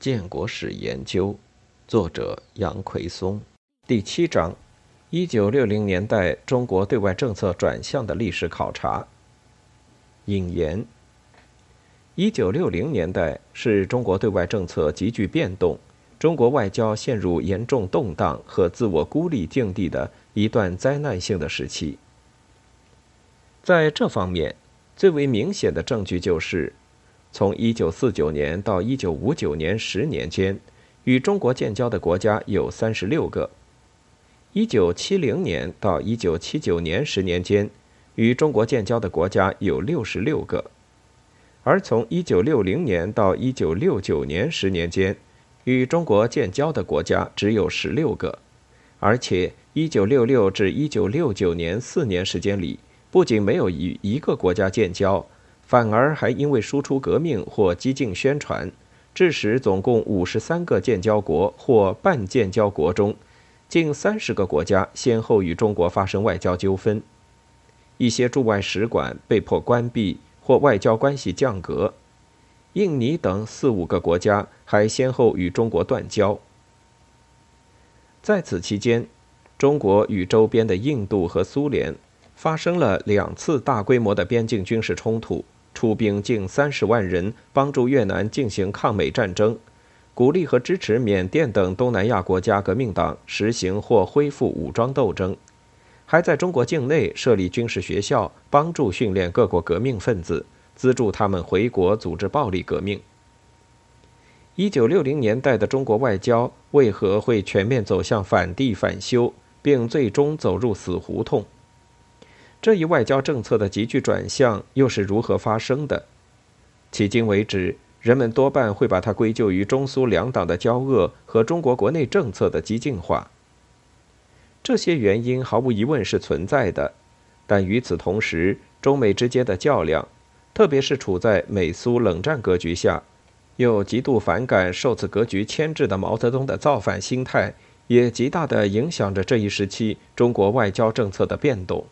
建国史研究，作者杨奎松，第七章：一九六零年代中国对外政策转向的历史考察。引言：一九六零年代是中国对外政策急剧变动、中国外交陷入严重动荡和自我孤立境地的一段灾难性的时期。在这方面，最为明显的证据就是。从1949年到1959年十年间，与中国建交的国家有36个；1970年到1979年十年间，与中国建交的国家有66个；而从1960年到1969年十年间，与中国建交的国家只有16个，而且1966至1969年四年时间里，不仅没有与一个国家建交。反而还因为输出革命或激进宣传，致使总共五十三个建交国或半建交国中，近三十个国家先后与中国发生外交纠纷，一些驻外使馆被迫关闭或外交关系降格，印尼等四五个国家还先后与中国断交。在此期间，中国与周边的印度和苏联发生了两次大规模的边境军事冲突。出兵近三十万人，帮助越南进行抗美战争，鼓励和支持缅甸等东南亚国家革命党实行或恢复武装斗争，还在中国境内设立军事学校，帮助训练各国革命分子，资助他们回国组织暴力革命。一九六零年代的中国外交为何会全面走向反帝反修，并最终走入死胡同？这一外交政策的急剧转向又是如何发生的？迄今为止，人们多半会把它归咎于中苏两党的交恶和中国国内政策的激进化。这些原因毫无疑问是存在的，但与此同时，中美之间的较量，特别是处在美苏冷战格局下，又极度反感受此格局牵制的毛泽东的造反心态，也极大地影响着这一时期中国外交政策的变动。